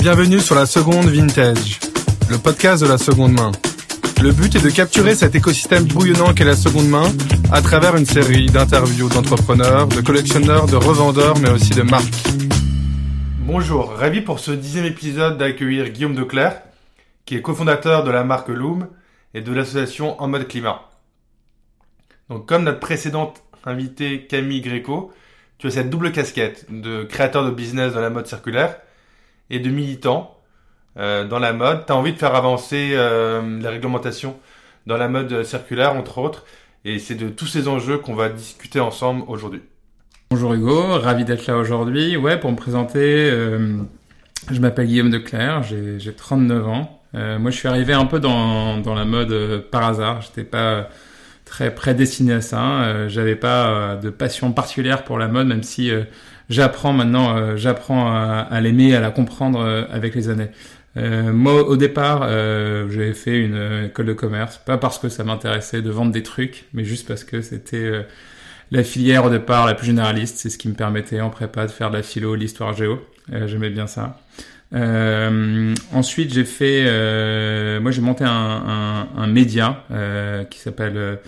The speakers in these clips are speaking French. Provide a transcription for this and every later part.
Bienvenue sur la seconde vintage, le podcast de la seconde main. Le but est de capturer cet écosystème bouillonnant qu'est la seconde main à travers une série d'interviews d'entrepreneurs, de collectionneurs, de revendeurs, mais aussi de marques. Bonjour, ravi pour ce dixième épisode d'accueillir Guillaume Declerc, qui est cofondateur de la marque Loom et de l'association En mode climat. Donc comme notre précédente invitée Camille Gréco, tu as cette double casquette de créateur de business dans la mode circulaire et de militant euh, dans la mode. Tu as envie de faire avancer euh, la réglementation dans la mode circulaire, entre autres. Et c'est de tous ces enjeux qu'on va discuter ensemble aujourd'hui. Bonjour Hugo, ravi d'être là aujourd'hui. Ouais, pour me présenter, euh, je m'appelle Guillaume Declerc, j'ai 39 ans. moi, je suis arrivé un peu dans, dans la mode par hasard. J'étais pas très prédestiné à ça. Hein. J'avais pas de passion particulière pour la mode, même si j'apprends maintenant, j'apprends à, à l'aimer, à la comprendre avec les années. Euh, moi, au départ, euh, j'avais fait une école de commerce, pas parce que ça m'intéressait de vendre des trucs, mais juste parce que c'était euh, la filière au départ la plus généraliste. C'est ce qui me permettait en prépa de faire de la philo, l'histoire géo. Euh, j'aimais bien ça. ensuite, j'ai fait, moi, j'ai monté un, un, un média qui s'appelle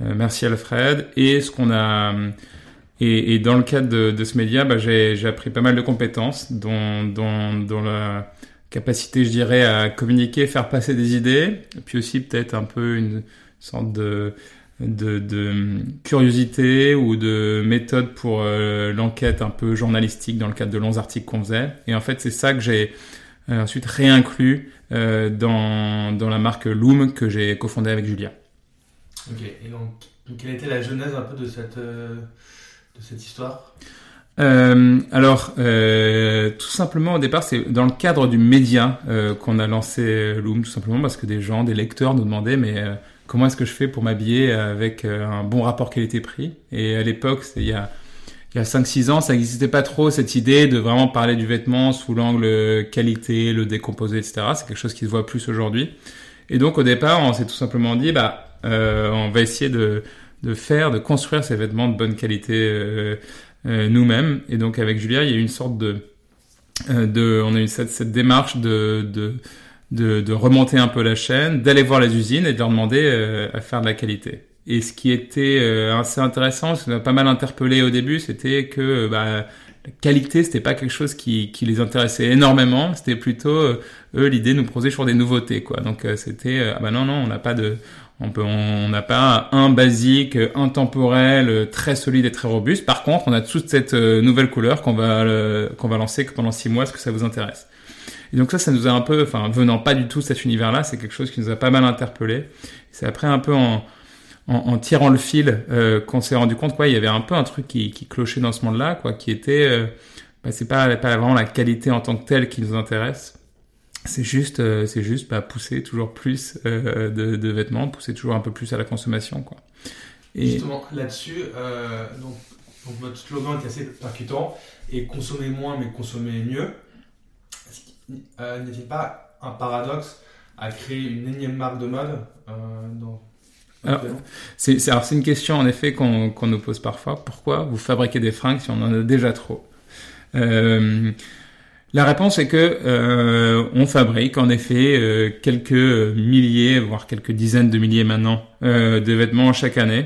Merci Alfred, et ce qu'on a et, dans le cadre de, ce média, bah, j'ai appris pas mal de compétences, dont, la capacité, je dirais, à communiquer, faire passer des idées, puis aussi peut-être un peu une sorte de, curiosité ou de méthode pour euh, l'enquête un peu journalistique dans le cadre de longs articles qu'on faisait. Et en fait, c'est ça que j'ai euh, ensuite réinclus euh, dans, dans la marque Loom que j'ai cofondée avec Julia. Ok, et donc, quelle était la genèse un peu de cette, de cette histoire euh, alors, euh, tout simplement, au départ, c'est dans le cadre du média euh, qu'on a lancé Loom, tout simplement parce que des gens, des lecteurs nous demandaient, mais euh, comment est-ce que je fais pour m'habiller avec euh, un bon rapport qualité-prix? Et à l'époque, il y a, il y a 5-6 ans, ça n'existait pas trop cette idée de vraiment parler du vêtement sous l'angle qualité, le décomposer, etc. C'est quelque chose qui se voit plus aujourd'hui. Et donc, au départ, on s'est tout simplement dit, bah, on va essayer de, de faire, de construire ces vêtements de bonne qualité euh, nous-mêmes. Et donc avec Julia, il y a eu une sorte de, euh, on a eu cette, démarche de, remonter un peu la chaîne, d'aller voir les usines et de leur demander euh, à faire de la qualité. Et ce qui était assez intéressant, ce qui m'a pas mal interpellé au début, c'était que bah, la qualité, c'était pas quelque chose qui, les intéressait énormément. C'était plutôt eux l'idée de nous proposer toujours des nouveautés, quoi. Donc c'était ah bah non non, on n'a pas de, on peut, on n'a pas un basique, intemporel, très solide et très robuste. Par contre, on a toute cette euh, nouvelle couleur qu'on va euh, qu'on va lancer pendant six mois. Est-ce que ça vous intéresse? Et donc ça, ça nous a un peu, enfin, venant pas du tout de cet univers-là, c'est quelque chose qui nous a pas mal interpellé. C'est après un peu en en, tirant le fil euh, qu'on s'est rendu compte quoi il y avait un peu un truc qui, qui clochait dans ce monde-là quoi qui était bah, c'est pas pas vraiment la qualité en tant que telle qui nous intéresse c'est juste, euh, c'est juste bah, pousser toujours plus euh, de, de, vêtements, pousser toujours un peu plus à la consommation, quoi. Et... Justement, là-dessus, euh, donc, donc, votre slogan est assez percutant et consommer moins mais consommer mieux. Euh, N'y a-t-il pas un paradoxe à créer une énième marque de mode dans c'est une question en effet qu'on qu'on nous pose parfois. Pourquoi vous fabriquez des fringues si on en a déjà trop? Euh, la réponse est que euh, on fabrique en effet euh, quelques milliers, voire quelques dizaines de milliers maintenant euh, de vêtements chaque année.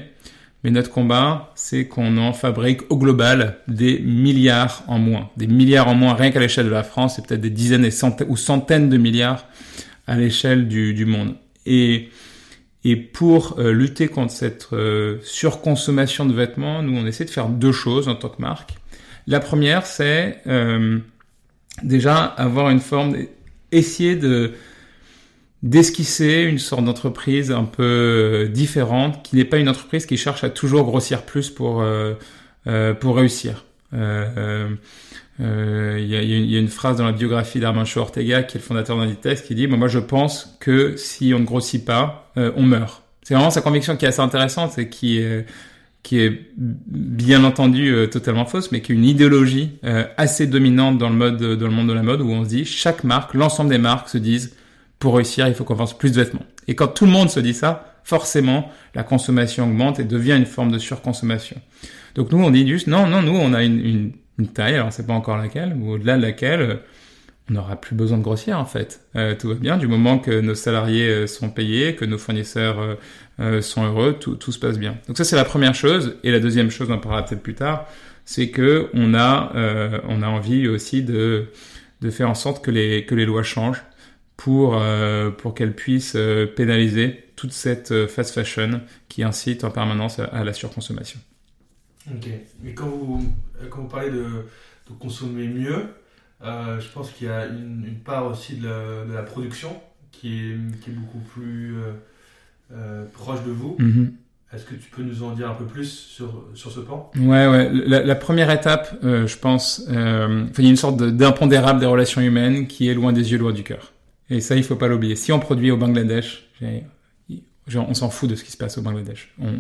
Mais notre combat, c'est qu'on en fabrique au global des milliards en moins. Des milliards en moins rien qu'à l'échelle de la France, et peut-être des dizaines et centaines, ou centaines de milliards à l'échelle du, monde. Et, et pour euh, lutter contre cette surconsommation de vêtements, nous, on essaie de faire deux choses en tant que marque. La première, c'est déjà avoir une forme, essayer de d'esquisser une sorte d'entreprise un peu euh, différente, qui n'est pas une entreprise qui cherche à toujours grossir plus pour euh, euh, pour réussir. Il euh, euh, y, a, y, a, une phrase dans la biographie d'Armancho Ortega, qui est le fondateur d'Inditex, qui dit moi je pense que si on ne grossit pas, on meurt. C'est vraiment sa conviction qui est assez intéressante et qui qui est bien entendu euh, totalement fausse, mais qui est une idéologie euh, assez dominante dans le mode, dans le monde de la mode, où on se dit chaque marque, l'ensemble des marques se disent pour réussir, il faut qu'on vende plus de vêtements. Et quand tout le monde se dit ça, forcément, la consommation augmente et devient une forme de surconsommation. Donc nous, on dit juste non, non, nous, on a une, une, une taille, alors c'est pas encore laquelle, ou au-delà de laquelle, on n'aura plus besoin de grossir en fait. Euh, tout va bien du moment que nos salariés euh, sont payés, que nos fournisseurs euh, sont heureux, tout, tout, se passe bien. Donc ça c'est la première chose. Et la deuxième chose, on en parlera peut-être plus tard, c'est que on a on a envie aussi de de faire en sorte que les que les lois changent pour pour qu'elles puissent pénaliser toute cette fast fashion qui incite en permanence à, la surconsommation. Ok. Mais quand vous quand vous parlez de, de consommer mieux euh, je pense qu'il y a une, part aussi de la, production qui est, qui est, beaucoup plus euh, euh, proche de vous. Mhm. Est-ce que tu peux nous en dire un peu plus sur, sur ce plan Ouais, ouais. La, première étape, je pense, il y a une sorte d'impondérable des relations humaines qui est loin des yeux, loin du cœur. Et ça, il faut pas l'oublier. Si on produit au Bangladesh, On s'en fout de ce qui se passe au Bangladesh. On,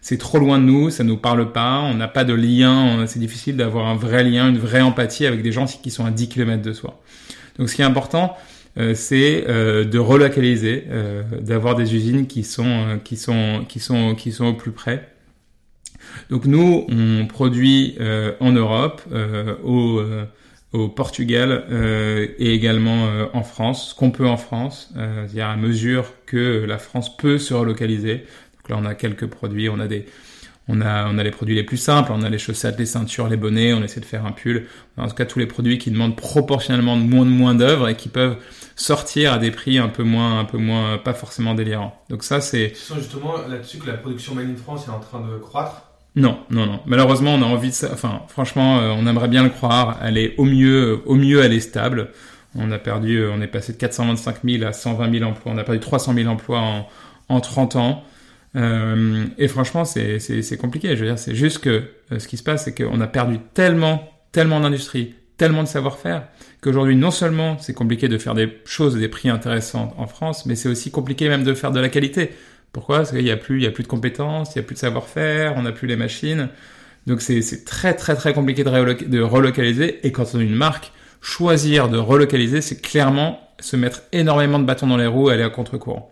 c'est trop loin de nous, ça nous parle pas, on n'a pas de lien, c'est difficile d'avoir un vrai lien, une vraie empathie avec des gens qui sont à 10 km de soi. Donc ce qui est important, euh, c'est euh, de relocaliser, euh, d'avoir des usines qui sont, qui, sont, qui, sont, qui sont au plus près. Donc nous, on produit en Europe, au au Portugal euh, et également euh, en France, ce qu'on peut en France, euh, c'est-à-dire à mesure que la France peut se relocaliser. Donc là, on a quelques produits, on a des, on a, on a les produits les plus simples, on a les chaussettes, les ceintures, les bonnets, on essaie de faire un pull. En tout cas, tous les produits qui demandent proportionnellement moins de moins d'œuvres et qui peuvent sortir à des prix un peu moins, un peu moins, pas forcément délirants. Donc ça, c'est. Sens justement là-dessus que la production made in France est en train de croître. Non, non, non. Malheureusement, on a envie de ça. Enfin, franchement, euh, on aimerait bien le croire. Elle est au mieux, au mieux, elle est stable. On a perdu, euh, on est passé de 425 000 à 120 000 emplois. On a perdu 300 000 emplois en, en 30 ans. Euh, et franchement, c'est, compliqué. Je veux dire, c'est juste que ce qui se passe, c'est qu'on a perdu tellement, tellement d'industrie, tellement de savoir-faire, qu'aujourd'hui, non seulement c'est compliqué de faire des choses et des prix intéressants en France, mais c'est aussi compliqué même de faire de la qualité. Pourquoi? Parce qu'il n'y a plus, il y a plus de compétences, il n'y a plus de savoir-faire, on n'a plus les machines. Donc c'est très très très compliqué de, de, relocaliser. Et quand on a une marque, choisir de relocaliser, c'est clairement se mettre énormément de bâtons dans les roues et aller à contre-courant.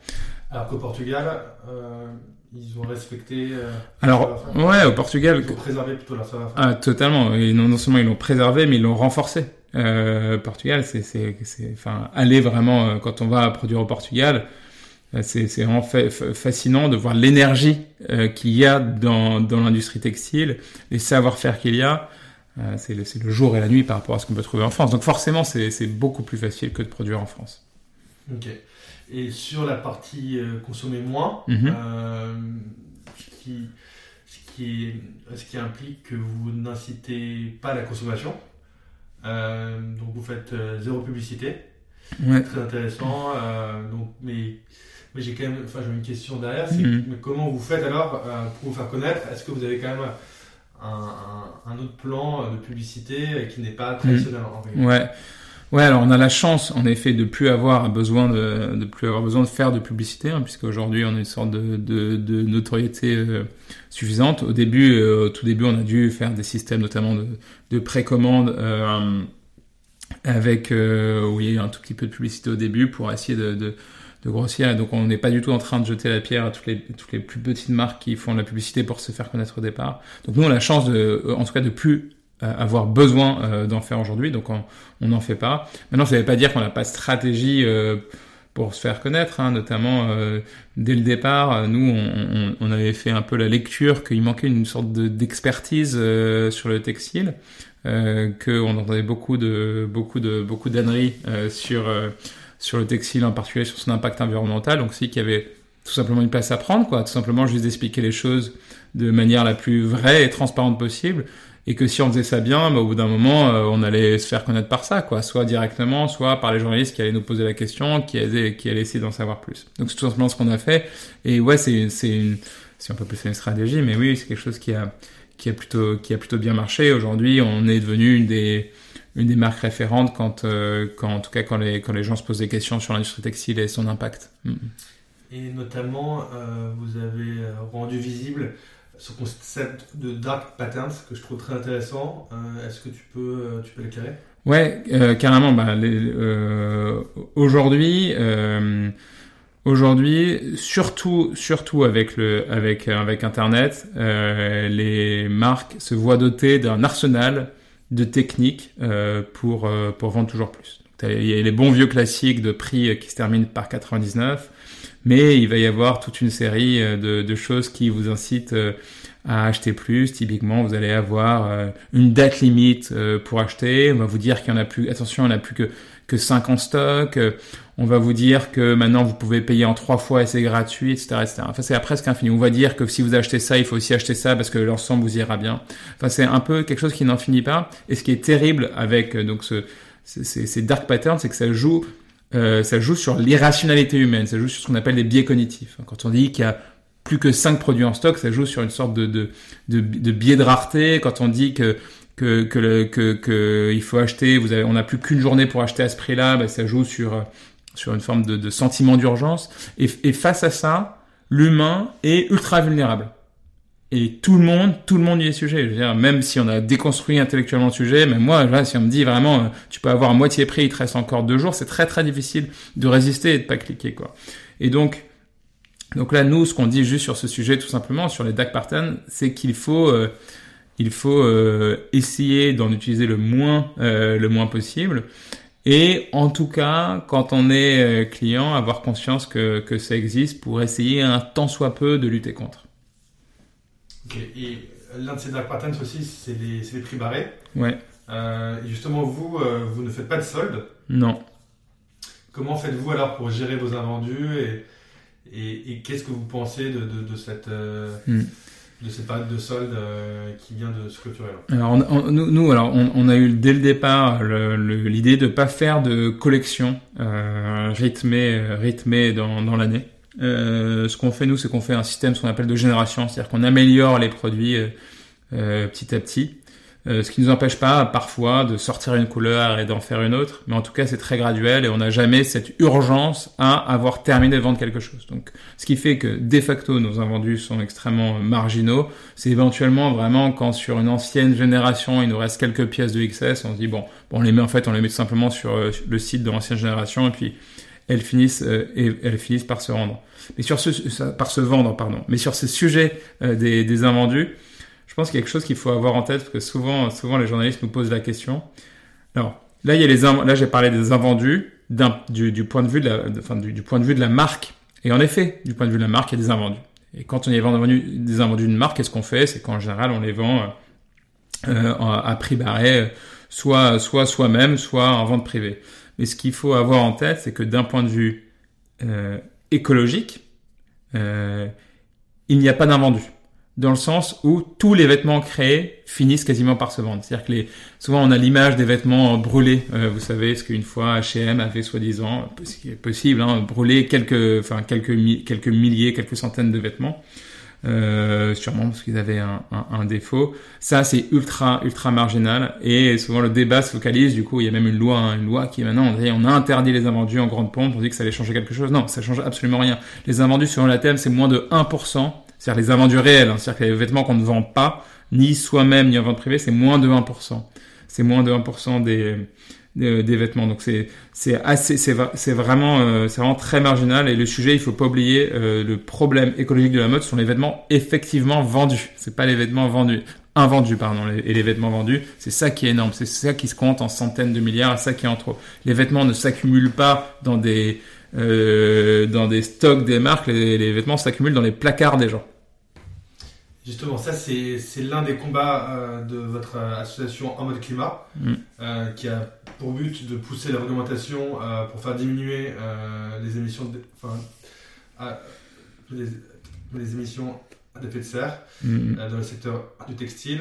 Alors qu'au Portugal, euh, ils ont respecté. Euh, Alors ouais, au Portugal. Ils ont préservé plutôt la savoir-faire. Ah totalement. Et non, non, seulement ils l'ont préservé, mais ils l'ont renforcé. Euh, Portugal, c'est c'est enfin aller vraiment euh, quand on va produire au Portugal c'est vraiment fascinant de voir l'énergie euh, qu'il y a dans, dans l'industrie textile, les savoir-faire qu'il y a. Euh, c'est le, le, jour et la nuit par rapport à ce qu'on peut trouver en France. Donc forcément, c'est beaucoup plus facile que de produire en France. Ok. Et sur la partie consommer moins, mhm. ce, qui, ce, qui ce, qui, implique que vous n'incitez pas la consommation. donc vous faites zéro publicité. Ouais. Très intéressant. donc, mais mais j'ai quand même, enfin, j'ai une question derrière, c'est mhm. comment vous faites alors euh, pour vous faire connaître? Est-ce que vous avez quand même un, autre plan de publicité qui n'est pas traditionnel en Ouais. Ouais, alors on a la chance, en effet, de plus avoir besoin de, de plus avoir besoin de faire de publicité, hein, puisque aujourd'hui on a une sorte de, de, de notoriété euh, suffisante. Au début, euh, au tout début, on a dû faire des systèmes, notamment de, de précommande, euh, avec oui, un tout petit peu de publicité au début pour essayer de, de grossir. Et donc, on n'est pas du tout en train de jeter la pierre à toutes les, toutes les plus petites marques qui font de la publicité pour se faire connaître au départ. Donc, nous, on a la chance de, en tout cas, de plus euh, avoir besoin euh, d'en faire aujourd'hui. Donc, on n'en fait pas. Maintenant, ça ne veut pas dire qu'on n'a pas de stratégie euh, pour se faire connaître, hein, notamment dès le départ, nous on, on, avait fait un peu la lecture qu'il manquait une sorte d'expertise sur le textile, euh, qu'on entendait beaucoup de beaucoup de beaucoup d'âneries sur sur le textile en particulier, sur son impact environnemental. Donc, c'est qu'il y avait tout simplement une place à prendre, quoi. Tout simplement juste d'expliquer les choses de manière la plus vraie et transparente possible. Et que si on faisait ça bien, bah, au bout d'un moment, euh, on allait se faire connaître par ça, quoi. Soit directement, soit par les journalistes qui allaient nous poser la question, qui allaient, qui allaient essayer d'en savoir plus. Donc, c'est tout simplement ce qu'on a fait. Et ouais, c'est, c'est une, si on peut plus une stratégie, mais oui, c'est quelque chose qui a, qui a plutôt, qui a plutôt bien marché. Aujourd'hui, on est devenu une des, une des marques référentes quand, euh, quand, en tout cas, quand les, quand les gens se posent des questions sur l'industrie textile et son impact. Mm. Et notamment, euh, vous avez euh, rendu visible ce concept de dark patterns que je trouve très intéressant. Est-ce que tu peux, tu peux l'éclairer? Ouais, carrément. Bah, aujourd'hui, aujourd'hui, surtout, surtout avec le, avec, Internet, les marques se voient dotées d'un arsenal de techniques euh, pour, euh, pour vendre toujours plus. Il y a les bons vieux classiques de prix qui se terminent par 99, mais il va y avoir toute une série de, de choses qui vous incitent à acheter plus. Typiquement, vous allez avoir une date limite pour acheter. On va vous dire qu'il y en a plus. Attention, il n'y en a plus que que 5 en stock. On va vous dire que maintenant vous pouvez payer en trois fois et c'est gratuit, etc., etc. Enfin, c'est presque infini. On va dire que si vous achetez ça, il faut aussi acheter ça parce que l'ensemble vous ira bien. Enfin, c'est un peu quelque chose qui n'en finit pas. Et ce qui est terrible avec euh, donc ce, ces, dark patterns, c'est que ça joue, euh, ça joue sur l'irrationalité humaine. Ça joue sur ce qu'on appelle les biais cognitifs. Quand on dit qu'il y a plus que 5 produits en stock, ça joue sur une sorte de, de, de, biais de rareté. Quand on dit que que, que, que, que il faut acheter, vous avez, on n'a plus qu'une journée pour acheter à ce prix-là, bah, ça joue sur, sur une forme de, de sentiment d'urgence. Et, et, face à ça, l'humain est ultra vulnérable. Et tout le monde, tout le monde y est sujet. Je veux dire, même si on a déconstruit intellectuellement le sujet, mais moi, là, si on me dit vraiment, euh, tu peux avoir à moitié prix, il te reste encore deux jours, c'est très très difficile de résister et de pas cliquer, quoi. Et donc, donc là, nous, ce qu'on dit juste sur ce sujet, tout simplement, sur les DAC patterns, c'est qu'il faut, euh, il faut euh, essayer d'en utiliser le moins, euh, le moins possible. Et en tout cas, quand on est euh, client, avoir conscience que, que ça existe pour essayer un tant soit peu de lutter contre. Ok, et l'un de ces dark patterns aussi, c'est les, les, prix barrés. Ouais. et justement, vous, vous ne faites pas de solde. Non. Comment faites-vous alors pour gérer vos invendus et, et, et qu'est-ce que vous pensez de, de, de cette... Hmm de cette période de solde euh, qui vient de se clôturer Alors nous, alors on, a eu dès le départ l'idée de pas faire de collection euh, rythmée, rythmée dans, dans l'année. Euh, ce qu'on fait nous, c'est qu'on fait un système ce qu'on appelle de génération, c'est-à-dire qu'on améliore les produits euh, petit à petit. Euh, ce qui ne nous empêche pas parfois de sortir une couleur et d'en faire une autre, mais en tout cas c'est très graduel et on n'a jamais cette urgence à avoir terminé de vendre quelque chose. Donc ce qui fait que de facto nos invendus sont extrêmement marginaux, c'est éventuellement vraiment quand sur une ancienne génération il nous reste quelques pièces de XS, on se dit bon, bon on les met en fait on les met tout simplement sur euh, le site de l'ancienne génération et puis elles finissent euh, elles finissent par se rendre. Mais sur ce par se vendre pardon. Mais sur ce sujet des, des invendus, je pense qu'il y a quelque chose qu'il faut avoir en tête parce que souvent, souvent les journalistes nous posent la question. Alors là, il y a les là j'ai parlé des invendus du, point de vue de la, enfin, du, point de vue de la marque. Et en effet, du point de vue de la marque, il y a des invendus. Et quand on y a des invendus d'une marque, qu'est-ce qu'on fait? C'est qu'en général, on les vend euh, à prix barré, soit soit soi-même, soit en vente privée. Mais ce qu'il faut avoir en tête, c'est que d'un point de vue euh, écologique, euh, il n'y a pas d'invendu dans le sens où tous les vêtements créés finissent quasiment par se vendre. C'est-à-dire que les, souvent on a l'image des vêtements brûlés. Euh, vous savez, ce qu'une fois H&M avait soi-disant, ce qui est possible, hein, brûler quelques, enfin quelques, quelques milliers, quelques centaines de vêtements. Euh, sûrement parce qu'ils avaient un, un, un, défaut. Ça, c'est ultra, ultra marginal. Et souvent, le débat se focalise. Du coup, il y a même une loi, hein, une loi qui est maintenant, on, on a interdit les invendus en grande pompe. On dit que ça allait changer quelque chose. Non, ça change absolument rien. Les invendus, selon la thème, c'est moins de 1% c'est-à-dire les invendus réels, hein, c'est-à-dire les vêtements qu'on ne vend pas, ni soi-même, ni en vente privée, c'est moins de 1%. C'est moins de 1% des, des, des, vêtements. Donc c'est c'est assez c'est c'est vraiment euh, c'est vraiment très marginal et le sujet il faut pas oublier euh, le problème écologique de la mode ce sont les vêtements effectivement vendus. C'est pas les vêtements vendus invendus pardon et les vêtements vendus c'est ça qui est énorme c'est ça qui se compte en centaines de milliards c'est ça qui est en trop les vêtements ne s'accumulent pas dans des euh, dans des stocks des marques, les, vêtements s'accumulent dans les placards des gens. Justement, ça c'est l'un des combats euh, de votre association En mode climat, mm. euh, qui a pour but de pousser la réglementation pour faire diminuer les émissions de, enfin, les, émissions d'effet de serre mm. dans le secteur du textile.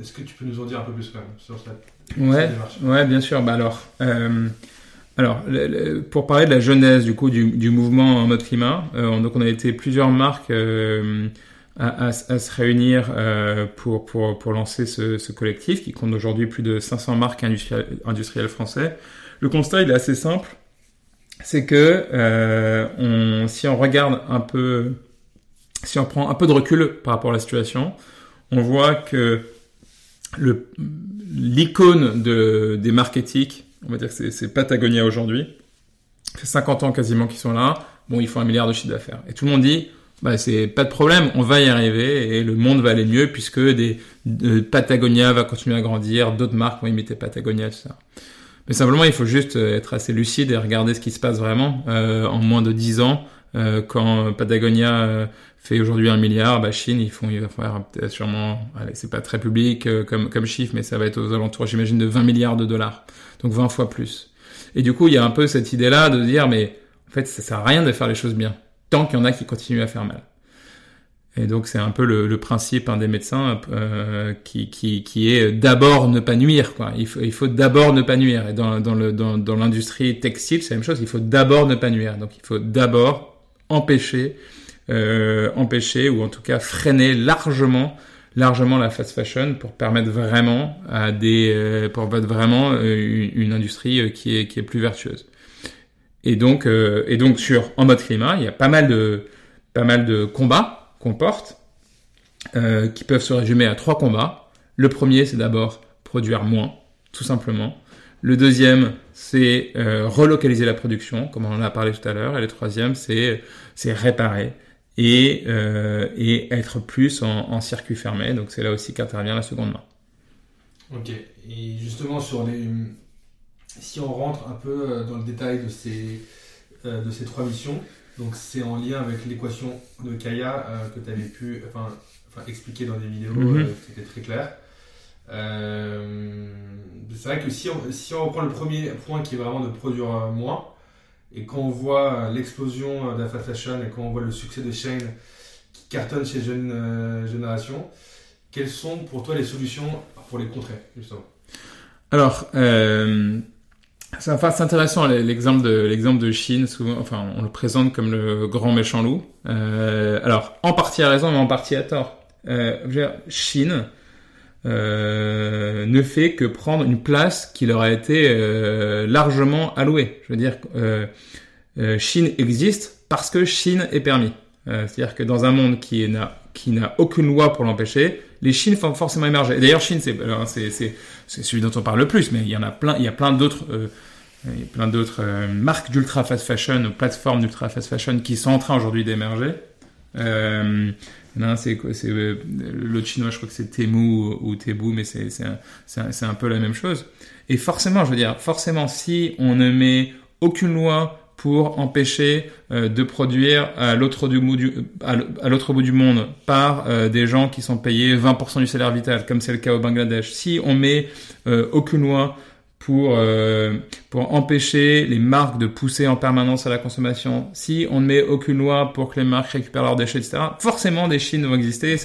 Est-ce que tu peux nous en dire un peu plus quand même sur cette, ouais, Ouais, bien sûr. Bah alors, alors, pour parler de la jeunesse du coup du, mouvement en mode climat, euh, donc on a été plusieurs marques euh, à, se réunir euh, pour, pour, pour lancer ce, collectif qui compte aujourd'hui plus de 500 marques industrielles, françaises. Le constat il est assez simple, c'est que on, si on regarde un peu, si on prend un peu de recul par rapport à la situation, on voit que l'icône de, des marques éthiques on va dire que c'est Patagonia aujourd'hui. Fait 50 ans quasiment qu'ils sont là. Bon, ils font un milliard de chiffre d'affaires. Et tout le monde dit, bah c'est pas de problème, on va y arriver et le monde va aller mieux puisque Patagonia va continuer à grandir, d'autres marques vont imiter Patagonia, tout ça. Mais simplement, il faut juste être assez lucide et regarder ce qui se passe vraiment. Euh, en moins de 10 ans, euh, quand Patagonia euh, fait aujourd'hui un milliard, bah Chine, ils font, il va faire sûrement, allez, c'est pas très public euh, comme comme chiffre, mais ça va être aux alentours, j'imagine, de 20 milliards de dollars, donc 20 fois plus. Et du coup, il y a un peu cette idée-là de dire, mais en fait, ça sert à rien de faire les choses bien tant qu'il y en a qui continuent à faire mal. Et donc c'est un peu le, le principe hein, des médecins euh, qui, qui, qui est d'abord ne pas nuire. Quoi. Il faut, il faut d'abord ne pas nuire. Et dans, dans, le, dans, dans l'industrie textile, c'est la même chose. Il faut d'abord ne pas nuire. Donc il faut d'abord empêcher, euh, empêcher ou en tout cas freiner largement largement la fast fashion pour permettre vraiment à des euh, pour vraiment euh, une, une, industrie euh, qui est qui est plus vertueuse. Et donc, euh, et donc sur en mode climat, il y a pas mal de, pas mal de combats qu'on porte, euh, qui peuvent se résumer à trois combats. Le premier, c'est d'abord produire moins, tout simplement. Le deuxième, c'est euh, relocaliser la production, comme on en a parlé tout à l'heure. Et le troisième, c'est c'est réparer et, euh, et être plus en, en circuit fermé. Donc c'est là aussi qu'intervient la seconde main. Ok. Et justement sur les si on rentre un peu euh, dans le détail de ces, euh, de ces trois missions, donc c'est en lien avec l'équation de Kaya que tu avais pu enfin, enfin, expliquer dans des vidéos, mm -hmm. c'était très clair. C'est vrai que si on, si reprend le premier point qui est vraiment de produire moins, et quand on voit l'explosion de la fast fashion et quand on voit le succès de Shane qui cartonne chez jeunes générations, quelles sont pour toi les solutions pour les contrer justement? Alors, euh, c'est intéressant l'exemple de de Chine. Souvent, enfin, on le présente comme le grand méchant loup. Euh, alors, en partie à raison, mais en partie à tort. Euh, dire, Chine euh, ne fait que prendre une place qui leur a été euh, largement allouée. Je veux dire, euh, Chine existe parce que Chine est permis. C'est-à-dire que dans un monde qui n'a aucune loi pour l'empêcher, les Chines font forcément émerger. D'ailleurs, Chine, c'est celui dont on parle le plus, mais il y en a plein, il y a plein d'autres. Plein d'autres marques d'ultra fast fashion plateformes d'ultra fast fashion qui sont en train aujourd'hui d'émerger. C'est c'est euh, l'autre chinois, je crois que c'est Temu ou, Tebu, mais c'est c'est un, peu la même chose. Et forcément, je veux dire, forcément, si on ne met aucune loi pour empêcher euh, de produire à l'autre bout du monde par euh, des gens qui sont payés 20% du salaire vital, comme c'est le cas au Bangladesh. Si on met aucune loi pour euh, pour empêcher les marques de pousser en permanence à la consommation, si on ne met aucune loi pour que les marques récupèrent leurs déchets, etc., forcément des Chines vont exister.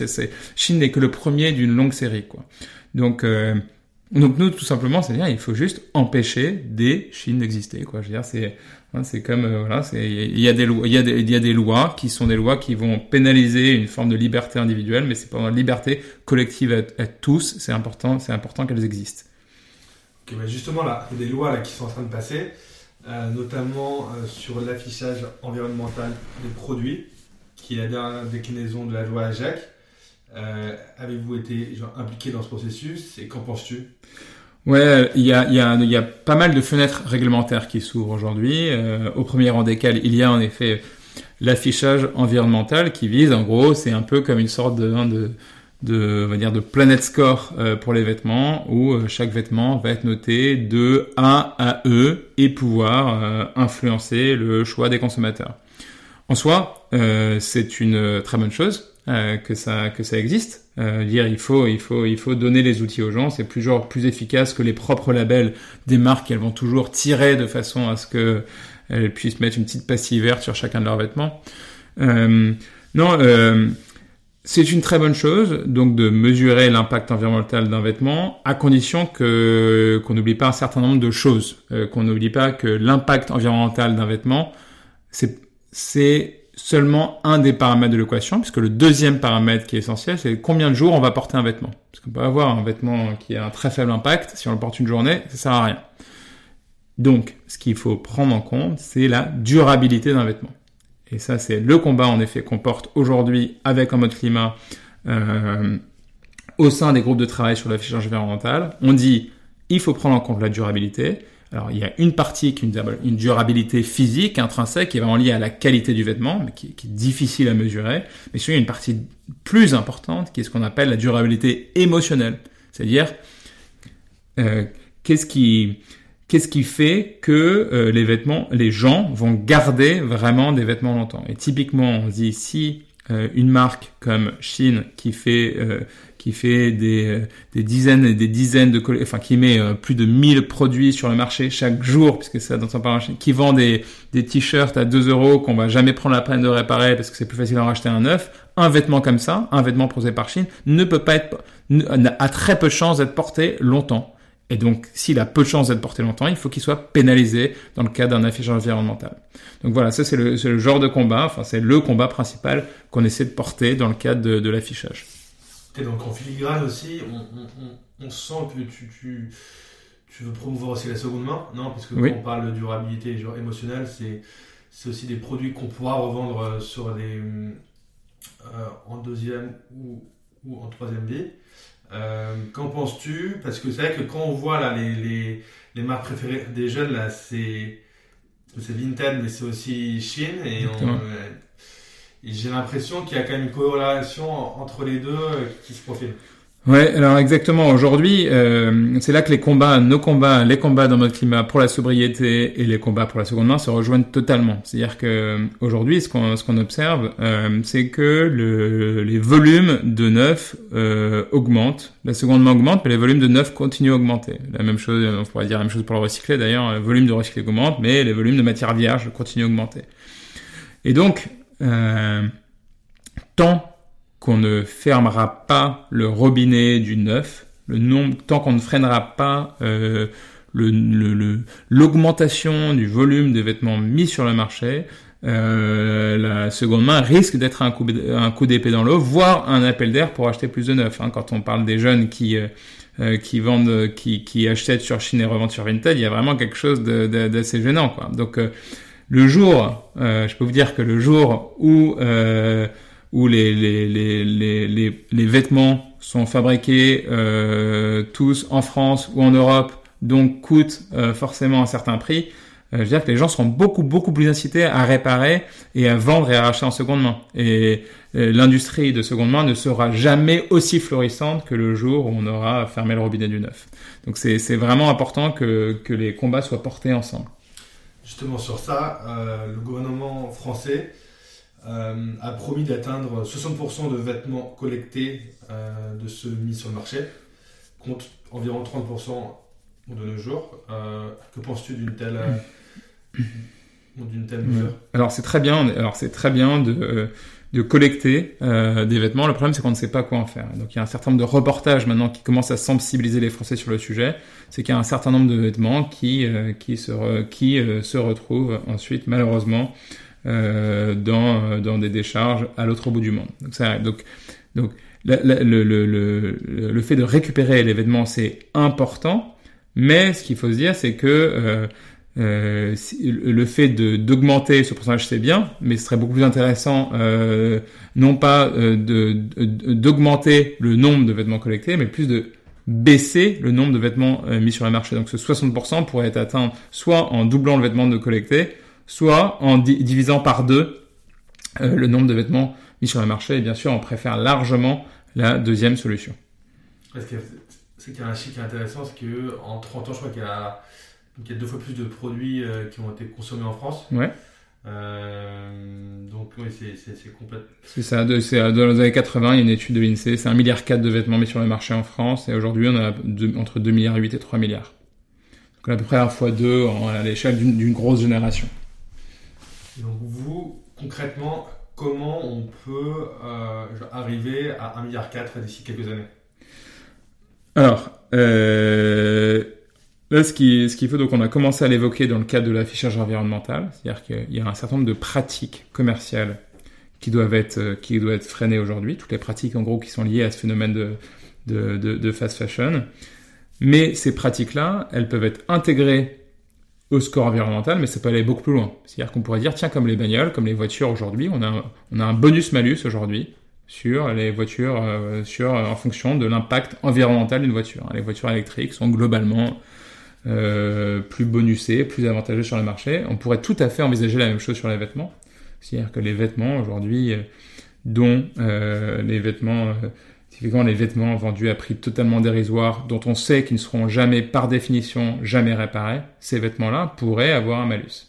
Chine n'est que le premier d'une longue série, quoi. Donc nous, tout simplement, c'est-à-dire, il faut juste empêcher des Chines d'exister, Hein, c'est comme euh, il y a des lois, y lois qui sont des lois qui vont pénaliser une forme de liberté individuelle, mais c'est pas une liberté collective à, à tous. C'est important, c'est important qu'elles existent. Okay, bah justement là, des lois là qui sont en train de passer, euh, notamment euh, sur l'affichage environnemental des produits, qui est la dernière déclinaison de la loi AJAC. Euh, Avez-vous été impliqué dans ce processus et qu'en penses-tu? Ouais, il y a, y, a, y a pas mal de fenêtres réglementaires qui s'ouvrent aujourd'hui, au premier rang desquelles il y a en effet l'affichage environnemental qui vise, en gros, c'est un peu comme une sorte de, de, on va dire, de Planet Score euh, pour les vêtements, où euh, chaque vêtement va être noté de A à E et pouvoir euh, influencer le choix des consommateurs. En soi, euh, c'est une très bonne chose que ça que ça existe. Euh, dire il faut il faut il faut donner les outils aux gens c'est plus genre plus efficace que les propres labels des marques elles vont toujours tirer de façon à ce que elles puissent mettre une petite pastille verte sur chacun de leurs vêtements euh, non euh, c'est une très bonne chose donc de mesurer l'impact environnemental d'un vêtement à condition qu'on n'oublie pas un certain nombre de choses euh, qu'on n'oublie pas que l'impact environnemental d'un vêtement c'est c'est seulement un des paramètres de l'équation, puisque le deuxième paramètre qui est essentiel, c'est combien de jours on va porter un vêtement. Parce qu'on peut avoir un vêtement qui a un très faible impact, si on le porte une journée, ça sert à rien. Donc, ce qu'il faut prendre en compte, c'est la durabilité d'un vêtement. Et ça, c'est le combat, en effet, qu'on porte aujourd'hui avec un mode climat euh, au sein des groupes de travail sur l'affichage environnemental. On dit, il faut prendre en compte la durabilité. Alors il y a une partie qui est une durabilité physique intrinsèque qui est vraiment liée à la qualité du vêtement, mais qui, est difficile à mesurer. Mais sinon il y a une partie plus importante qui est ce qu'on appelle la durabilité émotionnelle, c'est-à-dire euh, qu'est-ce qui qu'est-ce qui fait que euh, les vêtements, les gens vont garder vraiment des vêtements longtemps? Et typiquement, on dit si euh, une marque comme Shein qui fait euh, qui fait des, des dizaines et des dizaines de enfin qui met plus de 1000 produits sur le marché chaque jour puisque ça dans son marché qui vend des des t-shirts à 2 euros qu'on va jamais prendre la peine de réparer parce que c'est plus facile d'en racheter un neuf un vêtement comme ça un vêtement posé par Shein ne peut pas être a très peu de chances d'être porté longtemps et donc, s'il a peu de chances d'être porté longtemps, il faut qu'il soit pénalisé dans le cas d'un affichage environnemental. Donc voilà, ça c'est le, le, genre de combat, enfin c'est le combat principal qu'on essaie de porter dans le cadre de, de l'affichage. Et donc en filigrane aussi, on, on, on sent que tu, tu, tu, veux promouvoir aussi la seconde main, non? Parce que quand on parle de durabilité genre émotionnelle, c'est, c'est aussi des produits qu'on pourra revendre euh, sur les, euh, en deuxième ou, ou en troisième vie. Euh, qu'en penses-tu? Parce que c'est vrai que quand on voit là, les, les, les marques préférées des jeunes, là, c'est, Vinted, mais c'est aussi Shein. Et, euh, et j'ai l'impression qu'il y a quand même une corrélation entre les deux euh, qui se profile. Ouais, alors exactement. Aujourd'hui, euh, c'est là que les combats, nos combats, les combats dans notre climat pour la sobriété et les combats pour la seconde main se rejoignent totalement. C'est-à-dire que aujourd'hui, ce qu'on ce qu'on observe, euh, c'est que le, les volumes de neuf euh, augmentent. La seconde main augmente, mais les volumes de neuf continuent à augmenter. La même chose, on pourrait dire la même chose pour le recyclé. D'ailleurs, le volume de recyclé augmente, mais les volumes de matière vierge continuent à augmenter. Et donc, euh, tant qu'on ne fermera pas le robinet du neuf, le nombre, tant qu'on ne freinera pas euh, l'augmentation le, du volume de vêtements mis sur le marché, euh, la seconde main risque d'être un coup, un coup d'épée dans l'eau, voire un appel d'air pour acheter plus de neuf. Hein. Quand on parle des jeunes qui euh, euh qui vendent, qui, qui achètent sur Chine et revendent sur Vinted, il y a vraiment quelque chose d'assez gênant. Quoi. Donc euh, le jour, euh, je peux vous dire que le jour où où les, les, les, les, les vêtements sont fabriqués euh, tous en France ou en Europe, donc coûtent euh, forcément un certain prix, euh, je veux dire que les gens seront beaucoup beaucoup plus incités à réparer et à vendre et à racheter en seconde main. Et l'industrie de seconde main ne sera jamais aussi florissante que le jour où on aura fermé le robinet du neuf. Donc c'est vraiment important que, que les combats soient portés ensemble. Justement sur ça, le gouvernement français euh, a promis d'atteindre 60% de vêtements collectés euh, de ceux mis sur le marché, contre environ 30% de nos jours. Euh, que penses-tu d'une telle, d'une telle mesure? Alors c'est très bien. Alors c'est très bien de de collecter des vêtements. Le problème, c'est qu'on ne sait pas quoi en faire. Donc, il y a un certain nombre de reportages maintenant qui commencent à sensibiliser les Français sur le sujet. C'est qu'il y a un certain nombre de vêtements qui qui se qui se retrouvent ensuite, malheureusement, dans, euh, dans des décharges à l'autre bout du monde. Donc, ça, donc, donc le, le, le, le, fait de récupérer l'événement, c'est important, mais ce qu'il faut se dire, c'est que euh, euh, le fait d'augmenter ce pourcentage, c'est bien, mais ce serait beaucoup plus intéressant, euh, non pas euh, d'augmenter le nombre de vêtements collectés, mais plus de baisser le nombre de vêtements mis sur le marché. Donc ce 60% pourrait être atteint soit en doublant le vêtement de collecté, soit en divisant par deux euh, le nombre de vêtements mis sur le marché. Et bien sûr, on préfère largement la deuxième solution. Qu'il y a un chiffre intéressant, c'est qu'en 30 ans, je crois qu'il y, a, deux fois plus de produits euh, qui ont été consommés en France. Ouais. Euh, donc oui, c'est complètement... C'est ça, dans les années 80, il y a une étude de l'INSEE, c'est 1,4 milliard de vêtements mis sur le marché en France, et aujourd'hui on a entre 2 milliards 8 et 3 milliards. Donc à peu près à fois deux à l'échelle d'une grosse génération. Donc vous, concrètement, comment on peut euh, arriver à 1,4 milliard d'ici quelques années? Alors, euh, là, ce qu'il ce faut, donc on a commencé à l'évoquer dans le cadre de l'affichage environnemental, c'est-à-dire qu'il y a un certain nombre de pratiques commerciales qui doivent être, euh, qui doivent être freinées aujourd'hui, toutes les pratiques en gros qui sont liées à ce phénomène de, de, fast fashion. Mais ces pratiques-là, elles peuvent être intégrées au score environnemental, mais ça peut aller beaucoup plus loin. C'est-à-dire qu'on pourrait dire, tiens, comme les bagnoles, comme les voitures aujourd'hui, on a, on a un bonus-malus aujourd'hui sur les voitures, euh, sur, en fonction de l'impact environnemental d'une voiture. Les voitures électriques sont globalement plus bonusé, plus avantageux sur le marché. On pourrait tout à fait envisager la même chose sur les vêtements. C'est-à-dire que les vêtements aujourd'hui, dont les vêtements Typiquement, les vêtements vendus à prix totalement dérisoire, dont on sait qu'ils ne seront jamais, par définition, jamais réparés, ces vêtements-là pourraient avoir un malus.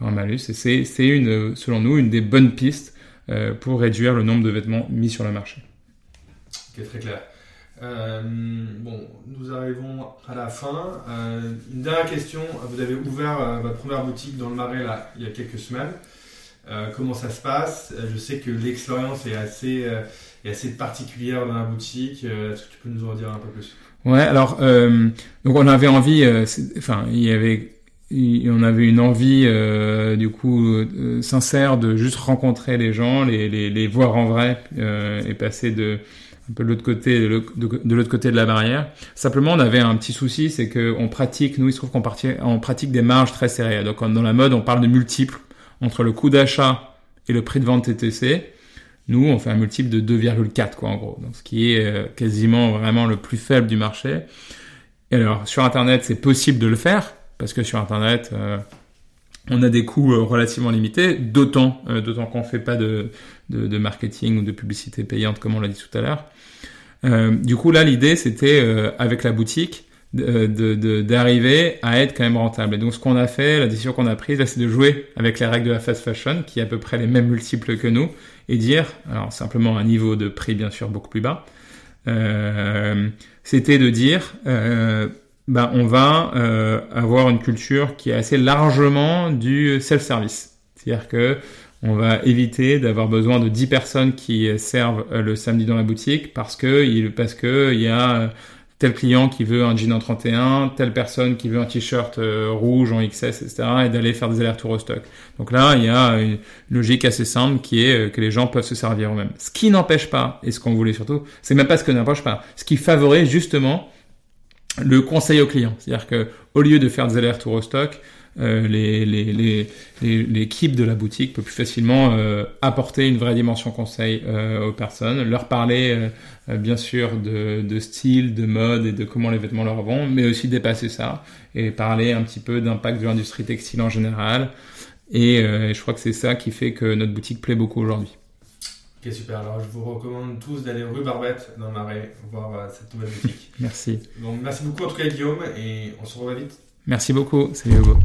Un malus, c'est, une, selon nous, une des bonnes pistes euh, pour réduire le nombre de vêtements mis sur le marché. Ok, très clair. Euh, bon, nous arrivons à la fin. Euh, une dernière question. Vous avez ouvert votre première boutique dans le Marais il y a quelques semaines. comment ça se passe? Je sais que l'expérience est assez est assez particulière dans la boutique. Euh, est-ce que tu peux nous en dire un peu plus? Ouais, alors euh, donc on avait envie, euh, enfin il y avait, on avait une envie du coup sincère de juste rencontrer les gens, les, les, les voir en vrai et passer de un peu de l'autre côté de l'autre côté de la barrière. Simplement, on avait un petit souci, c'est que on pratique, nous il se trouve qu'on on pratique des marges très serrées. Donc dans la mode, on parle de multiples entre le coût d'achat et le prix de vente TTC. Nous, on fait un multiple de 2,4 quoi en gros, donc ce qui est euh, quasiment vraiment le plus faible du marché. Et alors sur Internet, c'est possible de le faire parce que sur Internet, euh, on a des coûts euh, relativement limités, d'autant d'autant qu'on fait pas de, de, marketing ou de publicité payante comme on l'a dit tout à l'heure. du coup là, l'idée c'était avec la boutique d'arriver à être quand même rentable. Et donc ce qu'on a fait, la décision qu'on a prise, c'est de jouer avec les règles de la fast fashion, qui est à peu près les mêmes multiples que nous, et dire, alors simplement un niveau de prix bien sûr beaucoup plus bas, euh, c'était de dire, euh, ben, on va euh, avoir une culture qui est assez largement du self-service. C'est-à-dire que on va éviter d'avoir besoin de 10 personnes qui servent le samedi dans la boutique parce que parce que il y a tel client qui veut un jean en 31, telle personne qui veut un t-shirt euh, rouge en XS, etc. et d'aller faire des allers-retours au stock. Donc là, il y a une logique assez simple qui est euh, que les gens peuvent se servir eux-mêmes. Ce qui n'empêche pas, et ce qu'on voulait surtout, c'est même pas ce que n'empêche pas, ce qui favorise justement le conseil au client. C'est-à-dire que au lieu de faire des allers-retours au stock, euh, l'équipe les, de la boutique peut plus facilement euh, apporter une vraie dimension conseil euh, aux personnes, leur parler bien sûr de, style, de mode et de comment les vêtements leur vont, mais aussi dépasser ça et parler un petit peu d'impact de l'industrie textile en général. Et je crois que c'est ça qui fait que notre boutique plaît beaucoup aujourd'hui. Ok, super. Alors, je vous recommande tous d'aller rue Barbette dans Marais voir cette nouvelle boutique. merci. Donc, merci beaucoup en tout cas, Guillaume, et on se revoit vite. Merci beaucoup. Salut Hugo.